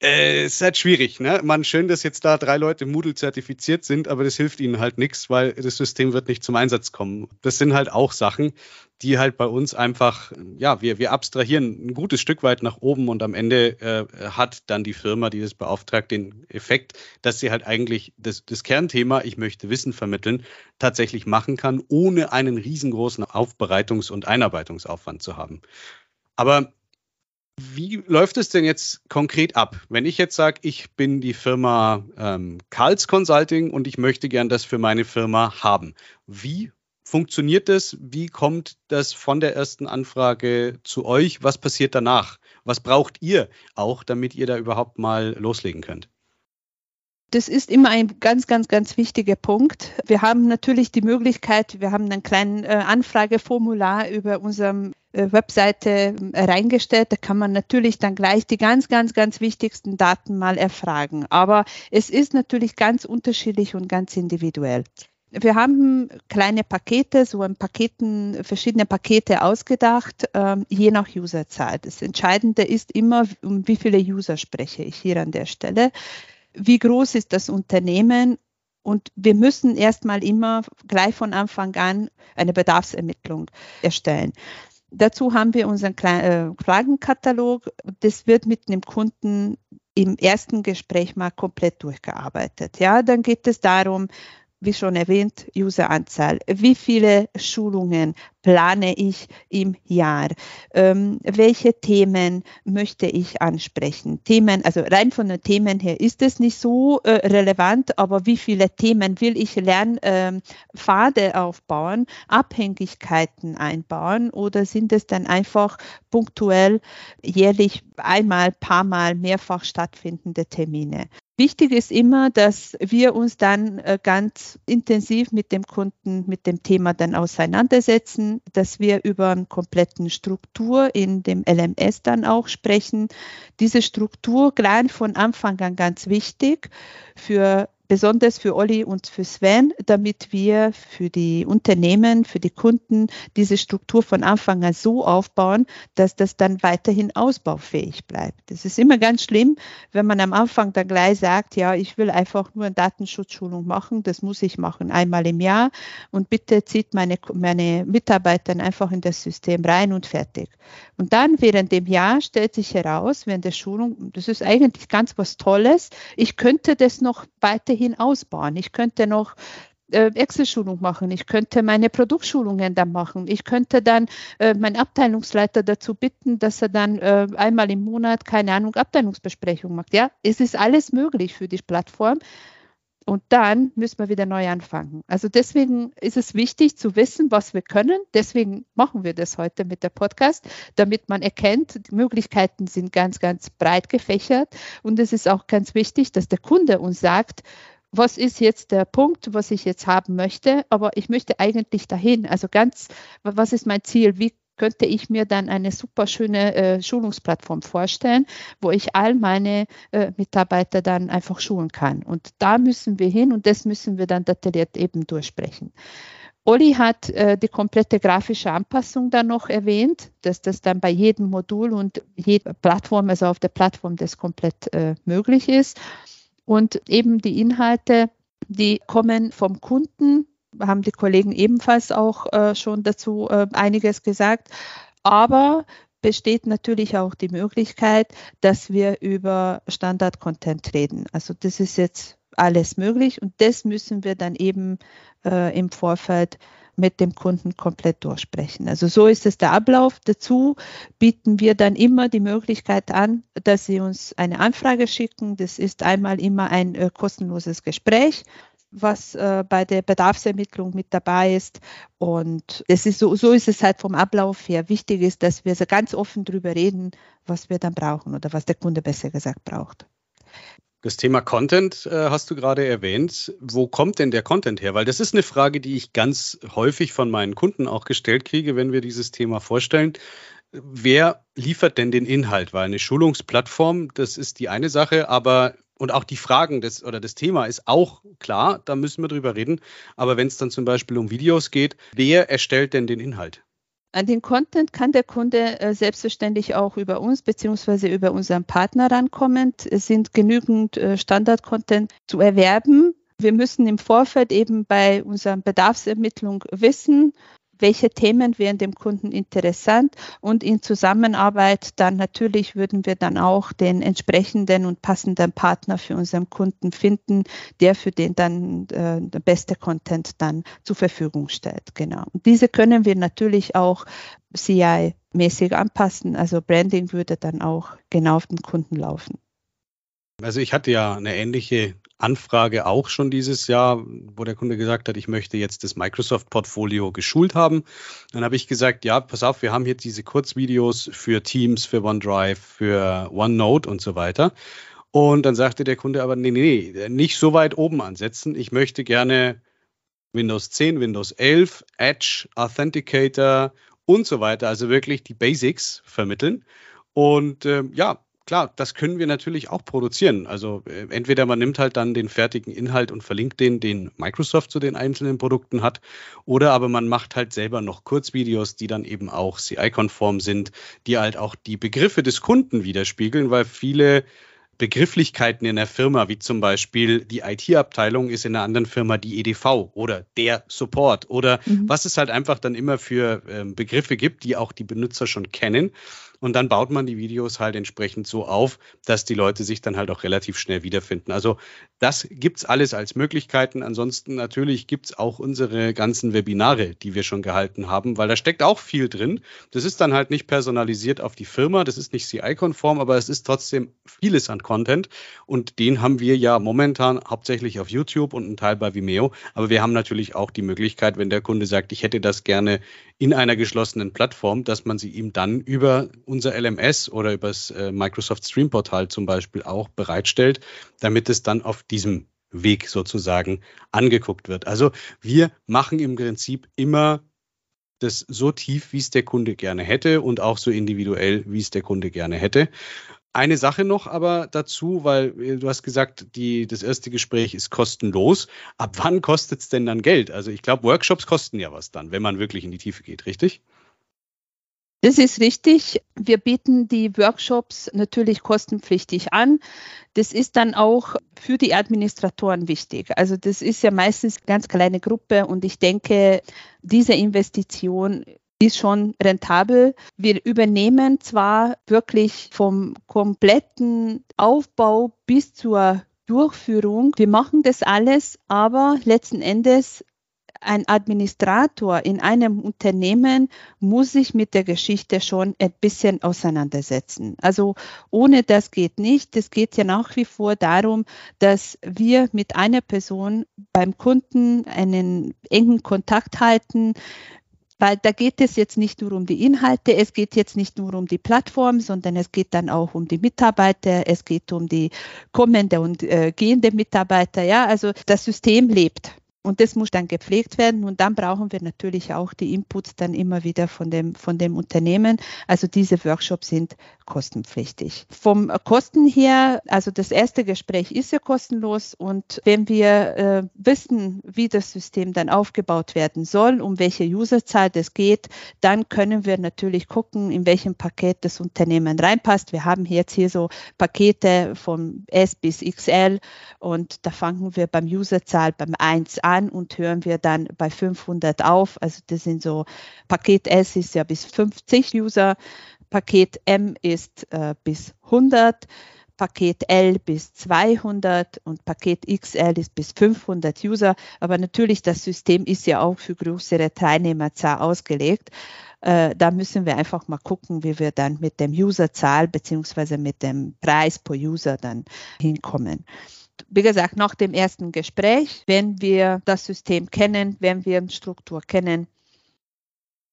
S2: äh, ist halt schwierig, ne? Man schön, dass jetzt da drei Leute Moodle zertifiziert sind, aber das hilft ihnen halt nichts, weil das System wird nicht zum Einsatz kommen. Das sind halt auch Sachen, die halt bei uns einfach, ja, wir, wir abstrahieren ein gutes Stück weit nach oben und am Ende äh, hat dann die Firma, die das beauftragt, den Effekt, dass sie halt eigentlich das, das Kernthema, ich möchte Wissen vermitteln, tatsächlich machen kann, ohne einen riesengroßen Aufbereitungs- und Einarbeitungsaufwand zu haben. Aber wie läuft es denn jetzt konkret ab? Wenn ich jetzt sage, ich bin die Firma ähm, Karls Consulting und ich möchte gern das für meine Firma haben. Wie funktioniert das? Wie kommt das von der ersten Anfrage zu euch? Was passiert danach? Was braucht ihr auch, damit ihr da überhaupt mal loslegen könnt?
S3: Das ist immer ein ganz, ganz, ganz wichtiger Punkt. Wir haben natürlich die Möglichkeit, wir haben einen kleinen äh, Anfrageformular über unserem äh, Webseite äh, reingestellt. Da kann man natürlich dann gleich die ganz, ganz, ganz wichtigsten Daten mal erfragen. Aber es ist natürlich ganz unterschiedlich und ganz individuell. Wir haben kleine Pakete, so in Paketen, verschiedene Pakete ausgedacht, ähm, je nach Userzahl. Das Entscheidende ist immer, um wie viele User spreche ich hier an der Stelle wie groß ist das Unternehmen und wir müssen erstmal immer gleich von Anfang an eine Bedarfsermittlung erstellen. Dazu haben wir unseren äh, Fragenkatalog. Das wird mit dem Kunden im ersten Gespräch mal komplett durchgearbeitet. Ja, dann geht es darum, wie schon erwähnt, Useranzahl. Wie viele Schulungen plane ich im Jahr? Ähm, welche Themen möchte ich ansprechen? Themen, also rein von den Themen her ist es nicht so äh, relevant, aber wie viele Themen will ich Lernpfade ähm, aufbauen, Abhängigkeiten einbauen oder sind es dann einfach punktuell jährlich einmal, paar Mal, mehrfach stattfindende Termine? Wichtig ist immer, dass wir uns dann äh, ganz intensiv mit dem Kunden, mit dem Thema dann auseinandersetzen, dass wir über eine kompletten Struktur in dem LMS dann auch sprechen. Diese Struktur gleich von Anfang an ganz wichtig für besonders für Olli und für Sven, damit wir für die Unternehmen, für die Kunden diese Struktur von Anfang an so aufbauen, dass das dann weiterhin ausbaufähig bleibt. Das ist immer ganz schlimm, wenn man am Anfang dann gleich sagt, ja, ich will einfach nur eine Datenschutzschulung machen, das muss ich machen, einmal im Jahr und bitte zieht meine, meine Mitarbeiter einfach in das System rein und fertig. Und dann während dem Jahr stellt sich heraus, während der Schulung, das ist eigentlich ganz was Tolles, ich könnte das noch weiterhin weiterhin ausbauen. Ich könnte noch äh, Excel-Schulung machen. Ich könnte meine Produktschulungen dann machen. Ich könnte dann äh, meinen Abteilungsleiter dazu bitten, dass er dann äh, einmal im Monat, keine Ahnung, Abteilungsbesprechung macht. Ja, es ist alles möglich für die Plattform. Und dann müssen wir wieder neu anfangen. Also deswegen ist es wichtig zu wissen, was wir können. Deswegen machen wir das heute mit der Podcast, damit man erkennt, die Möglichkeiten sind ganz, ganz breit gefächert. Und es ist auch ganz wichtig, dass der Kunde uns sagt, was ist jetzt der Punkt, was ich jetzt haben möchte, aber ich möchte eigentlich dahin. Also ganz, was ist mein Ziel? Wie könnte ich mir dann eine super schöne äh, Schulungsplattform vorstellen, wo ich all meine äh, Mitarbeiter dann einfach schulen kann. Und da müssen wir hin und das müssen wir dann detailliert eben durchsprechen. Olli hat äh, die komplette grafische Anpassung dann noch erwähnt, dass das dann bei jedem Modul und jeder Plattform, also auf der Plattform, das komplett äh, möglich ist. Und eben die Inhalte, die kommen vom Kunden, haben die Kollegen ebenfalls auch äh, schon dazu äh, einiges gesagt. Aber besteht natürlich auch die Möglichkeit, dass wir über Standard-Content reden. Also das ist jetzt alles möglich und das müssen wir dann eben äh, im Vorfeld mit dem Kunden komplett durchsprechen. Also so ist es der Ablauf. Dazu bieten wir dann immer die Möglichkeit an, dass Sie uns eine Anfrage schicken. Das ist einmal immer ein äh, kostenloses Gespräch was äh, bei der Bedarfsermittlung mit dabei ist. Und es ist so, so ist es halt vom Ablauf her. Wichtig ist, dass wir so ganz offen darüber reden, was wir dann brauchen oder was der Kunde besser gesagt braucht.
S2: Das Thema Content äh, hast du gerade erwähnt. Wo kommt denn der Content her? Weil das ist eine Frage, die ich ganz häufig von meinen Kunden auch gestellt kriege, wenn wir dieses Thema vorstellen. Wer liefert denn den Inhalt? Weil eine Schulungsplattform, das ist die eine Sache, aber und auch die Fragen des oder das Thema ist auch klar, da müssen wir drüber reden. Aber wenn es dann zum Beispiel um Videos geht, wer erstellt denn den Inhalt?
S3: An den Content kann der Kunde äh, selbstverständlich auch über uns beziehungsweise über unseren Partner rankommen. Es sind genügend äh, Standard-Content zu erwerben. Wir müssen im Vorfeld eben bei unserer Bedarfsermittlung wissen, welche Themen wären dem Kunden interessant und in Zusammenarbeit dann natürlich würden wir dann auch den entsprechenden und passenden Partner für unseren Kunden finden, der für den dann äh, der beste Content dann zur Verfügung stellt. Genau. Und diese können wir natürlich auch CI-mäßig anpassen. Also Branding würde dann auch genau auf den Kunden laufen.
S2: Also ich hatte ja eine ähnliche Anfrage auch schon dieses Jahr, wo der Kunde gesagt hat, ich möchte jetzt das Microsoft-Portfolio geschult haben. Dann habe ich gesagt, ja, pass auf, wir haben hier diese Kurzvideos für Teams, für OneDrive, für OneNote und so weiter. Und dann sagte der Kunde aber, nee, nee, nee, nicht so weit oben ansetzen. Ich möchte gerne Windows 10, Windows 11, Edge, Authenticator und so weiter, also wirklich die Basics vermitteln. Und äh, ja, klar, das können wir natürlich auch produzieren. Also äh, entweder man nimmt halt dann den fertigen Inhalt und verlinkt den, den Microsoft zu den einzelnen Produkten hat, oder aber man macht halt selber noch Kurzvideos, die dann eben auch CI-konform sind, die halt auch die Begriffe des Kunden widerspiegeln, weil viele Begrifflichkeiten in der Firma, wie zum Beispiel die IT-Abteilung ist in einer anderen Firma die EDV oder der Support oder mhm. was es halt einfach dann immer für ähm, Begriffe gibt, die auch die Benutzer schon kennen. Und dann baut man die Videos halt entsprechend so auf, dass die Leute sich dann halt auch relativ schnell wiederfinden. Also das gibt's alles als Möglichkeiten. Ansonsten natürlich gibt's auch unsere ganzen Webinare, die wir schon gehalten haben, weil da steckt auch viel drin. Das ist dann halt nicht personalisiert auf die Firma, das ist nicht CI-konform, aber es ist trotzdem vieles an Content. Und den haben wir ja momentan hauptsächlich auf YouTube und ein Teil bei Vimeo. Aber wir haben natürlich auch die Möglichkeit, wenn der Kunde sagt, ich hätte das gerne in einer geschlossenen Plattform, dass man sie ihm dann über unser LMS oder über das äh, Microsoft Stream Portal zum Beispiel auch bereitstellt, damit es dann auf diesem Weg sozusagen angeguckt wird. Also wir machen im Prinzip immer das so tief, wie es der Kunde gerne hätte und auch so individuell, wie es der Kunde gerne hätte. Eine Sache noch aber dazu, weil äh, du hast gesagt, die, das erste Gespräch ist kostenlos. Ab wann kostet es denn dann Geld? Also ich glaube, Workshops kosten ja was dann, wenn man wirklich in die Tiefe geht, richtig?
S3: Das ist richtig. Wir bieten die Workshops natürlich kostenpflichtig an. Das ist dann auch für die Administratoren wichtig. Also das ist ja meistens eine ganz kleine Gruppe und ich denke, diese Investition ist schon rentabel. Wir übernehmen zwar wirklich vom kompletten Aufbau bis zur Durchführung. Wir machen das alles, aber letzten Endes ein Administrator in einem Unternehmen muss sich mit der Geschichte schon ein bisschen auseinandersetzen. Also ohne das geht nicht. Es geht ja nach wie vor darum, dass wir mit einer Person beim Kunden einen engen Kontakt halten, weil da geht es jetzt nicht nur um die Inhalte, es geht jetzt nicht nur um die Plattform, sondern es geht dann auch um die Mitarbeiter, es geht um die kommende und äh, gehende Mitarbeiter. Ja, also das System lebt. Und das muss dann gepflegt werden und dann brauchen wir natürlich auch die Inputs dann immer wieder von dem, von dem Unternehmen. Also diese Workshops sind kostenpflichtig. Vom Kosten her, also das erste Gespräch ist ja kostenlos und wenn wir äh, wissen, wie das System dann aufgebaut werden soll, um welche Userzahl das geht, dann können wir natürlich gucken, in welchem Paket das Unternehmen reinpasst. Wir haben jetzt hier so Pakete von S bis XL und da fangen wir beim Userzahl beim 1 an und hören wir dann bei 500 auf. Also das sind so, Paket S ist ja bis 50 User, Paket M ist äh, bis 100. Paket L bis 200 und Paket XL ist bis 500 User. Aber natürlich, das System ist ja auch für größere Teilnehmerzahl ausgelegt. Äh, da müssen wir einfach mal gucken, wie wir dann mit dem Userzahl beziehungsweise mit dem Preis pro User dann hinkommen wie gesagt, nach dem ersten Gespräch, wenn wir das System kennen, wenn wir Struktur kennen,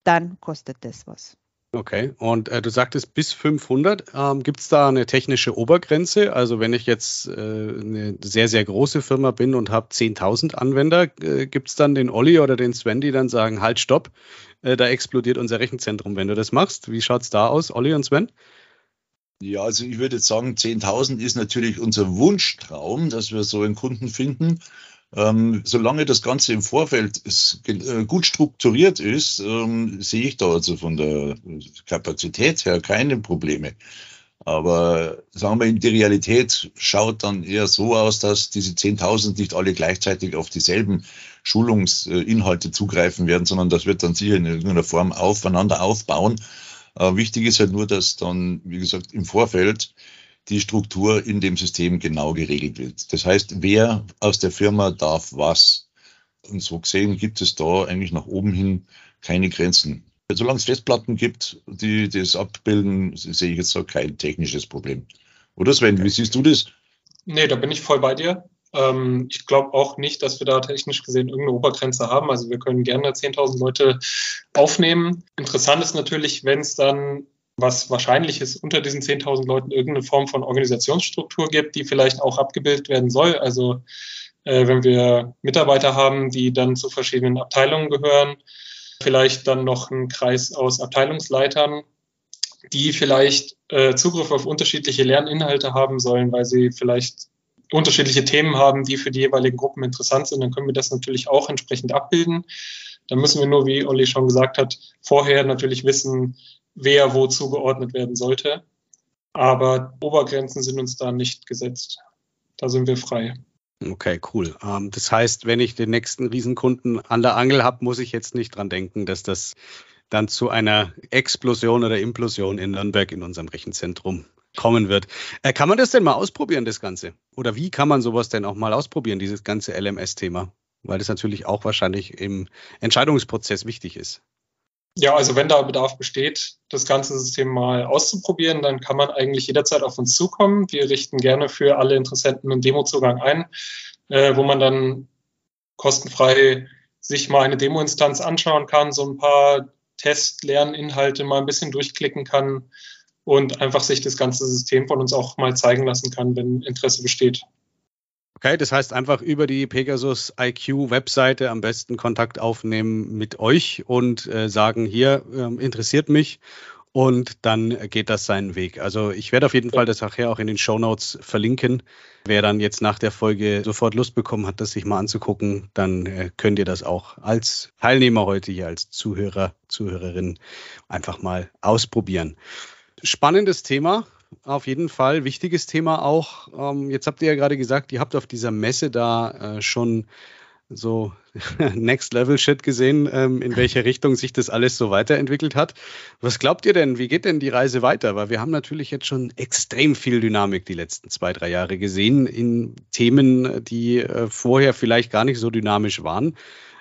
S3: dann kostet das was.
S2: Okay, und äh, du sagtest bis 500. Ähm, Gibt es da eine technische Obergrenze? Also wenn ich jetzt äh, eine sehr, sehr große Firma bin und habe 10.000 Anwender, äh, gibt es dann den Olli oder den Sven, die dann sagen, halt, stopp, äh, da explodiert unser Rechenzentrum, wenn du das machst. Wie schaut es da aus, Olli und Sven?
S4: Ja, also ich würde jetzt sagen, 10.000 ist natürlich unser Wunschtraum, dass wir so einen Kunden finden. Ähm, solange das Ganze im Vorfeld äh, gut strukturiert ist, ähm, sehe ich da also von der Kapazität her keine Probleme. Aber sagen wir, die Realität schaut dann eher so aus, dass diese 10.000 nicht alle gleichzeitig auf dieselben Schulungsinhalte zugreifen werden, sondern das wird dann sicher in irgendeiner Form aufeinander aufbauen. Wichtig ist halt nur, dass dann, wie gesagt, im Vorfeld die Struktur in dem System genau geregelt wird. Das heißt, wer aus der Firma darf was. Und so gesehen gibt es da eigentlich nach oben hin keine Grenzen. Solange es Festplatten gibt, die das abbilden, sehe ich jetzt da kein technisches Problem. Oder Sven, wie siehst du das?
S5: Nee, da bin ich voll bei dir. Ähm, ich glaube auch nicht, dass wir da technisch gesehen irgendeine Obergrenze haben. Also wir können gerne 10.000 Leute aufnehmen. Interessant ist natürlich, wenn es dann was wahrscheinlich ist, unter diesen 10.000 Leuten irgendeine Form von Organisationsstruktur gibt, die vielleicht auch abgebildet werden soll. Also äh, wenn wir Mitarbeiter haben, die dann zu verschiedenen Abteilungen gehören, vielleicht dann noch ein Kreis aus Abteilungsleitern, die vielleicht äh, Zugriff auf unterschiedliche Lerninhalte haben sollen, weil sie vielleicht unterschiedliche Themen haben, die für die jeweiligen Gruppen interessant sind, dann können wir das natürlich auch entsprechend abbilden. Da müssen wir nur, wie Olli schon gesagt hat, vorher natürlich wissen, wer wo zugeordnet werden sollte. Aber Obergrenzen sind uns da nicht gesetzt. Da sind wir frei.
S2: Okay, cool. Ähm, das heißt, wenn ich den nächsten Riesenkunden an der Angel habe, muss ich jetzt nicht dran denken, dass das dann zu einer Explosion oder Implosion in Nürnberg in unserem Rechenzentrum kommen wird. Äh, kann man das denn mal ausprobieren, das Ganze? Oder wie kann man sowas denn auch mal ausprobieren, dieses ganze LMS-Thema? Weil das natürlich auch wahrscheinlich im Entscheidungsprozess wichtig ist.
S5: Ja, also wenn da Bedarf besteht, das ganze System mal auszuprobieren, dann kann man eigentlich jederzeit auf uns zukommen. Wir richten gerne für alle Interessenten einen Demozugang ein, äh, wo man dann kostenfrei sich mal eine Demo-Instanz anschauen kann, so ein paar Test-Lerninhalte mal ein bisschen durchklicken kann und einfach sich das ganze System von uns auch mal zeigen lassen kann, wenn Interesse besteht.
S2: Okay, das heißt einfach über die Pegasus IQ Webseite am besten Kontakt aufnehmen mit euch und äh, sagen, hier äh, interessiert mich und dann geht das seinen Weg. Also ich werde auf jeden Fall das nachher auch in den Show Notes verlinken. Wer dann jetzt nach der Folge sofort Lust bekommen hat, das sich mal anzugucken, dann äh, könnt ihr das auch als Teilnehmer heute hier, als Zuhörer, Zuhörerin einfach mal ausprobieren. Spannendes Thema, auf jeden Fall. Wichtiges Thema auch. Ähm, jetzt habt ihr ja gerade gesagt, ihr habt auf dieser Messe da äh, schon so Next Level Shit gesehen, ähm, in welche Richtung sich das alles so weiterentwickelt hat. Was glaubt ihr denn? Wie geht denn die Reise weiter? Weil wir haben natürlich jetzt schon extrem viel Dynamik die letzten zwei, drei Jahre gesehen in Themen, die äh, vorher vielleicht gar nicht so dynamisch waren.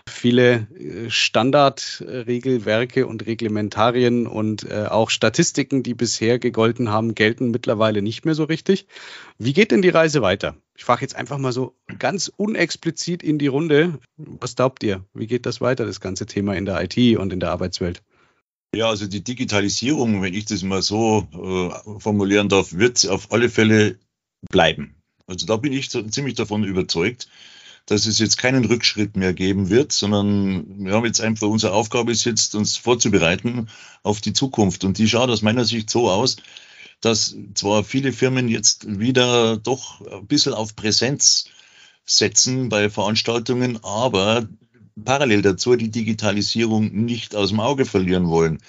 S2: Viele äh, Standardregelwerke und Reglementarien und äh, auch Statistiken, die bisher gegolten haben, gelten mittlerweile nicht mehr so richtig. Wie geht denn die Reise weiter? Ich frage jetzt einfach mal so ganz unexplizit in die Runde. Was glaubt ihr? Wie geht das weiter, das ganze Thema in der IT und in der Arbeitswelt?
S4: Ja, also die Digitalisierung, wenn ich das mal so äh, formulieren darf, wird auf alle Fälle bleiben. Also da bin ich so, ziemlich davon überzeugt dass es jetzt keinen Rückschritt mehr geben wird, sondern wir haben jetzt einfach, unsere Aufgabe ist jetzt, uns vorzubereiten auf die Zukunft. Und die schaut aus meiner Sicht so aus, dass zwar viele Firmen jetzt wieder doch ein bisschen auf Präsenz setzen bei Veranstaltungen, aber parallel dazu die Digitalisierung nicht aus dem Auge verlieren wollen.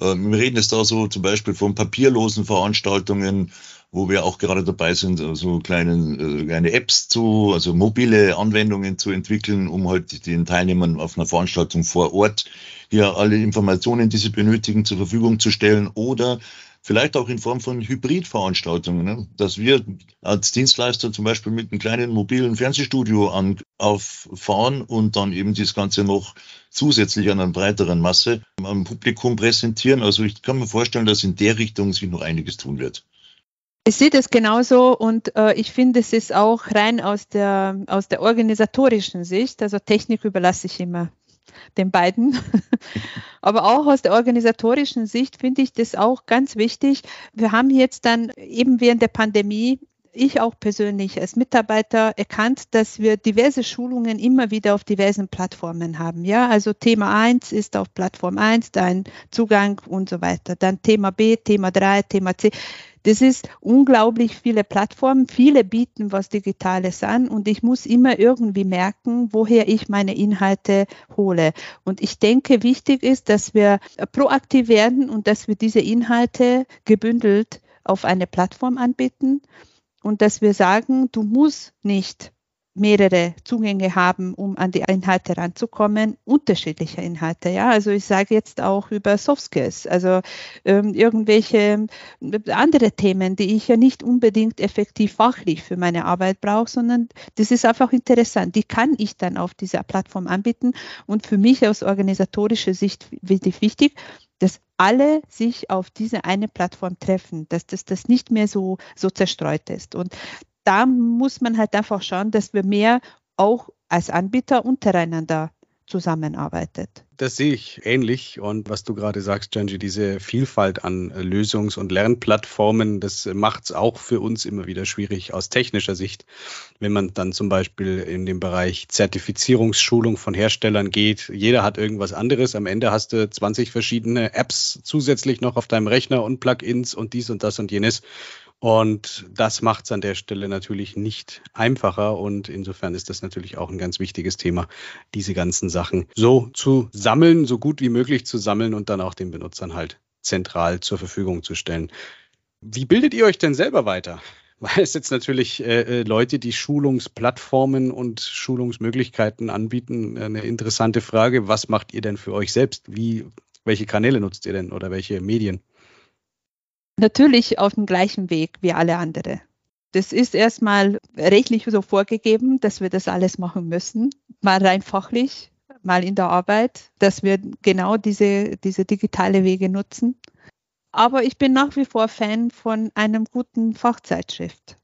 S4: Ähm, wir reden jetzt da so zum Beispiel von papierlosen Veranstaltungen, wo wir auch gerade dabei sind, so kleine, äh, kleine Apps zu, also mobile Anwendungen zu entwickeln, um halt den Teilnehmern auf einer Veranstaltung vor Ort hier alle Informationen, die sie benötigen, zur Verfügung zu stellen oder vielleicht auch in Form von Hybridveranstaltungen, ne? dass wir als Dienstleister zum Beispiel mit einem kleinen mobilen Fernsehstudio an, auffahren und dann eben das Ganze noch zusätzlich an einer breiteren Masse am Publikum präsentieren. Also ich kann mir vorstellen, dass in der Richtung sich noch einiges tun wird.
S3: Ich sehe das genauso und äh, ich finde, es ist auch rein aus der, aus der organisatorischen Sicht, also Technik überlasse ich immer den beiden. Aber auch aus der organisatorischen Sicht finde ich das auch ganz wichtig. Wir haben jetzt dann eben während der Pandemie ich auch persönlich als Mitarbeiter erkannt, dass wir diverse Schulungen immer wieder auf diversen Plattformen haben. Ja, also Thema 1 ist auf Plattform 1 dein Zugang und so weiter. Dann Thema B, Thema 3, Thema C. Das ist unglaublich viele Plattformen. Viele bieten was Digitales an und ich muss immer irgendwie merken, woher ich meine Inhalte hole. Und ich denke, wichtig ist, dass wir proaktiv werden und dass wir diese Inhalte gebündelt auf eine Plattform anbieten und dass wir sagen, du musst nicht mehrere Zugänge haben, um an die Inhalte ranzukommen, unterschiedliche Inhalte. Ja, also ich sage jetzt auch über Soft Skills, also ähm, irgendwelche äh, andere Themen, die ich ja nicht unbedingt effektiv fachlich für meine Arbeit brauche, sondern das ist einfach interessant. Die kann ich dann auf dieser Plattform anbieten und für mich aus organisatorischer Sicht wirklich wichtig, dass alle sich auf diese eine Plattform treffen, dass das, das nicht mehr so, so zerstreut ist. Und da muss man halt einfach schauen, dass wir mehr auch als Anbieter untereinander zusammenarbeitet.
S2: Das sehe ich ähnlich. Und was du gerade sagst, Janji, diese Vielfalt an Lösungs- und Lernplattformen, das macht es auch für uns immer wieder schwierig aus technischer Sicht. Wenn man dann zum Beispiel in den Bereich Zertifizierungsschulung von Herstellern geht, jeder hat irgendwas anderes. Am Ende hast du 20 verschiedene Apps zusätzlich noch auf deinem Rechner und Plugins und dies und das und jenes. Und das macht es an der Stelle natürlich nicht einfacher. Und insofern ist das natürlich auch ein ganz wichtiges Thema, diese ganzen Sachen so zu sammeln, so gut wie möglich zu sammeln und dann auch den Benutzern halt zentral zur Verfügung zu stellen. Wie bildet ihr euch denn selber weiter? Weil es jetzt natürlich äh, äh Leute, die Schulungsplattformen und Schulungsmöglichkeiten anbieten, eine interessante Frage. Was macht ihr denn für euch selbst? Wie, welche Kanäle nutzt ihr denn oder welche Medien?
S3: Natürlich auf dem gleichen Weg wie alle anderen. Das ist erstmal rechtlich so vorgegeben, dass wir das alles machen müssen, mal rein fachlich, mal in der Arbeit, dass wir genau diese, diese digitale Wege nutzen. Aber ich bin nach wie vor Fan von einem guten Fachzeitschrift.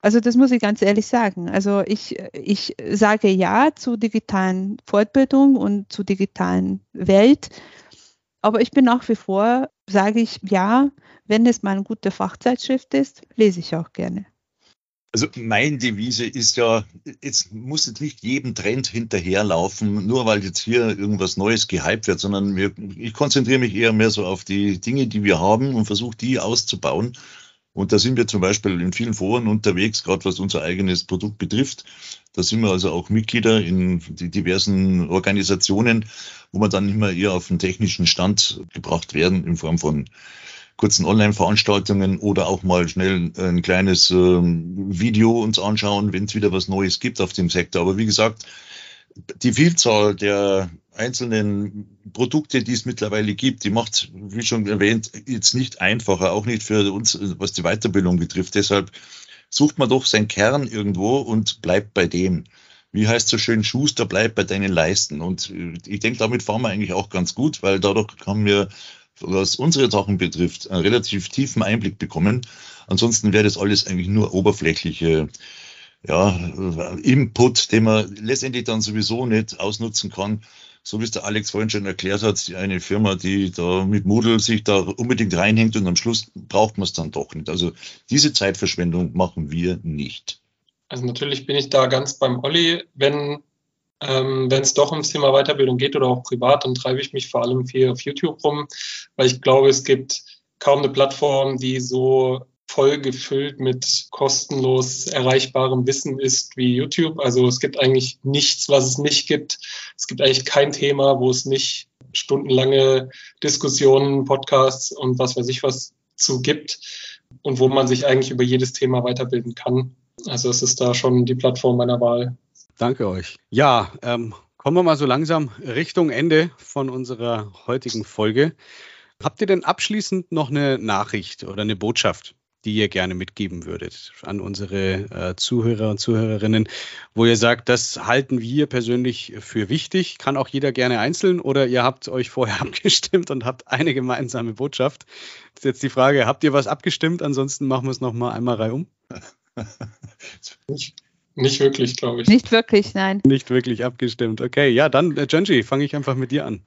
S3: Also das muss ich ganz ehrlich sagen. Also ich, ich sage ja zu digitalen Fortbildung und zu digitalen Welt. Aber ich bin nach wie vor, sage ich ja, wenn es mal eine gute Fachzeitschrift ist, lese ich auch gerne.
S4: Also meine Devise ist ja, jetzt muss jetzt nicht jedem Trend hinterherlaufen, nur weil jetzt hier irgendwas Neues gehypt wird, sondern wir, ich konzentriere mich eher mehr so auf die Dinge, die wir haben und versuche die auszubauen. Und da sind wir zum Beispiel in vielen Foren unterwegs, gerade was unser eigenes Produkt betrifft. Da sind wir also auch Mitglieder in die diversen Organisationen, wo wir dann immer eher auf den technischen Stand gebracht werden in Form von kurzen Online-Veranstaltungen oder auch mal schnell ein kleines äh, Video uns anschauen, wenn es wieder was Neues gibt auf dem Sektor. Aber wie gesagt, die Vielzahl der einzelnen Produkte, die es mittlerweile gibt, die macht, wie schon erwähnt, jetzt nicht einfacher, auch nicht für uns, was die Weiterbildung betrifft. Deshalb sucht man doch seinen Kern irgendwo und bleibt bei dem. Wie heißt so schön, Schuster, bleibt bei deinen Leisten. Und ich denke, damit fahren wir eigentlich auch ganz gut, weil dadurch haben wir was unsere Sachen betrifft, einen relativ tiefen Einblick bekommen. Ansonsten wäre das alles eigentlich nur oberflächliche ja, Input, den man letztendlich dann sowieso nicht ausnutzen kann. So wie es der Alex vorhin schon erklärt hat, eine Firma, die da mit Moodle sich da unbedingt reinhängt und am Schluss braucht man es dann doch nicht. Also diese Zeitverschwendung machen wir nicht.
S5: Also natürlich bin ich da ganz beim Olli. Wenn ähm, wenn es doch ums Thema Weiterbildung geht oder auch privat, dann treibe ich mich vor allem viel auf YouTube rum, weil ich glaube, es gibt kaum eine Plattform, die so voll gefüllt mit kostenlos erreichbarem Wissen ist wie YouTube. Also es gibt eigentlich nichts, was es nicht gibt. Es gibt eigentlich kein Thema, wo es nicht stundenlange Diskussionen, Podcasts und was weiß ich was zu gibt und wo man sich eigentlich über jedes Thema weiterbilden kann. Also es ist da schon die Plattform meiner Wahl.
S2: Danke euch. Ja, ähm, kommen wir mal so langsam Richtung Ende von unserer heutigen Folge. Habt ihr denn abschließend noch eine Nachricht oder eine Botschaft, die ihr gerne mitgeben würdet an unsere äh, Zuhörer und Zuhörerinnen, wo ihr sagt, das halten wir persönlich für wichtig, kann auch jeder gerne einzeln oder ihr habt euch vorher abgestimmt und habt eine gemeinsame Botschaft. Das ist jetzt die Frage, habt ihr was abgestimmt? Ansonsten machen wir es noch mal einmal reihum.
S5: Nicht, nicht wirklich, glaube ich.
S3: Nicht wirklich, nein.
S2: Nicht wirklich abgestimmt. Okay, ja, dann, äh, Genji, fange ich einfach mit dir an.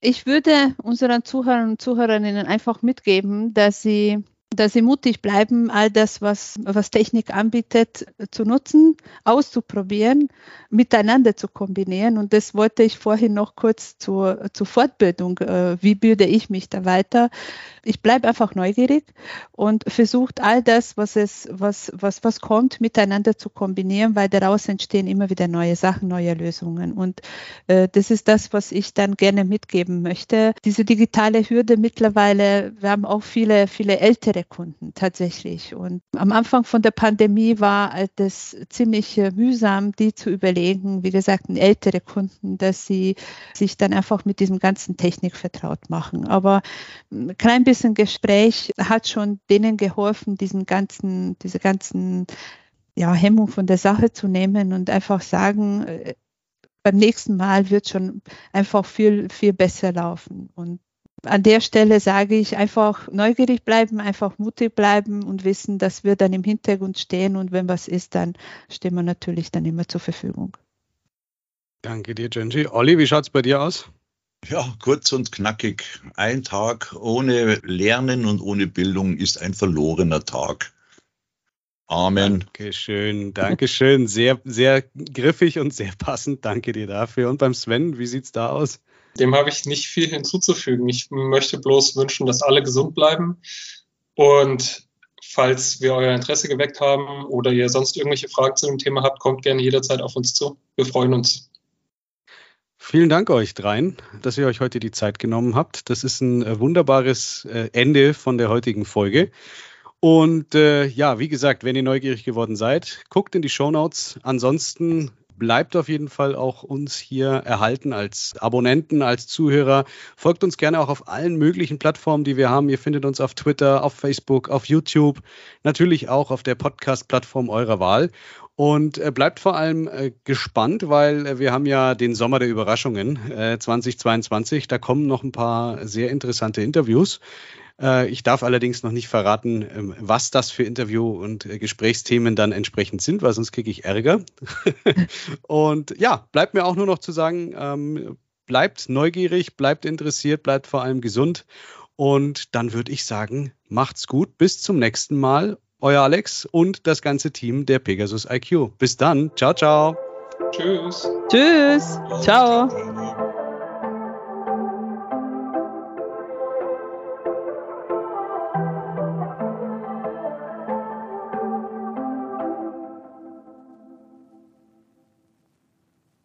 S3: Ich würde unseren Zuhörern und Zuhörerinnen einfach mitgeben, dass sie dass sie mutig bleiben, all das, was, was Technik anbietet, zu nutzen, auszuprobieren, miteinander zu kombinieren. Und das wollte ich vorhin noch kurz zur, zur Fortbildung. Äh, wie bilde ich mich da weiter? Ich bleibe einfach neugierig und versucht all das, was es, was, was, was kommt, miteinander zu kombinieren, weil daraus entstehen immer wieder neue Sachen, neue Lösungen. Und äh, das ist das, was ich dann gerne mitgeben möchte. Diese digitale Hürde mittlerweile, wir haben auch viele, viele ältere der Kunden tatsächlich. Und am Anfang von der Pandemie war das ziemlich äh, mühsam, die zu überlegen, wie gesagt, ältere Kunden, dass sie sich dann einfach mit diesem ganzen Technik vertraut machen. Aber ein klein bisschen Gespräch hat schon denen geholfen, diesen ganzen, diese ganzen ja, Hemmung von der Sache zu nehmen und einfach sagen, äh, beim nächsten Mal wird schon einfach viel, viel besser laufen. Und an der Stelle sage ich einfach neugierig bleiben, einfach mutig bleiben und wissen, dass wir dann im Hintergrund stehen und wenn was ist, dann stehen wir natürlich dann immer zur Verfügung.
S2: Danke dir, Genji. Olli, wie schaut es bei dir aus?
S4: Ja, kurz und knackig. Ein Tag ohne Lernen und ohne Bildung ist ein verlorener Tag. Amen.
S2: Dankeschön, Dankeschön. Sehr, sehr griffig und sehr passend. Danke dir dafür. Und beim Sven, wie sieht es da aus?
S5: Dem habe ich nicht viel hinzuzufügen. Ich möchte bloß wünschen, dass alle gesund bleiben. Und falls wir euer Interesse geweckt haben oder ihr sonst irgendwelche Fragen zu dem Thema habt, kommt gerne jederzeit auf uns zu. Wir freuen uns.
S2: Vielen Dank euch dreien, dass ihr euch heute die Zeit genommen habt. Das ist ein äh, wunderbares äh, Ende von der heutigen Folge. Und äh, ja, wie gesagt, wenn ihr neugierig geworden seid, guckt in die Show Notes. Ansonsten bleibt auf jeden Fall auch uns hier erhalten als Abonnenten, als Zuhörer. Folgt uns gerne auch auf allen möglichen Plattformen, die wir haben. Ihr findet uns auf Twitter, auf Facebook, auf YouTube, natürlich auch auf der Podcast-Plattform eurer Wahl. Und äh, bleibt vor allem äh, gespannt, weil äh, wir haben ja den Sommer der Überraschungen 2022. Da kommen noch ein paar sehr interessante Interviews. Äh, ich darf allerdings noch nicht verraten, ähm, was das für Interview- und äh, Gesprächsthemen dann entsprechend sind, weil sonst kriege ich Ärger. und ja, bleibt mir auch nur noch zu sagen, ähm, bleibt neugierig, bleibt interessiert, bleibt vor allem gesund. Und dann würde ich sagen, macht's gut. Bis zum nächsten Mal. Euer Alex und das ganze Team der Pegasus IQ. Bis dann. Ciao, ciao.
S5: Tschüss.
S3: Tschüss. Ciao.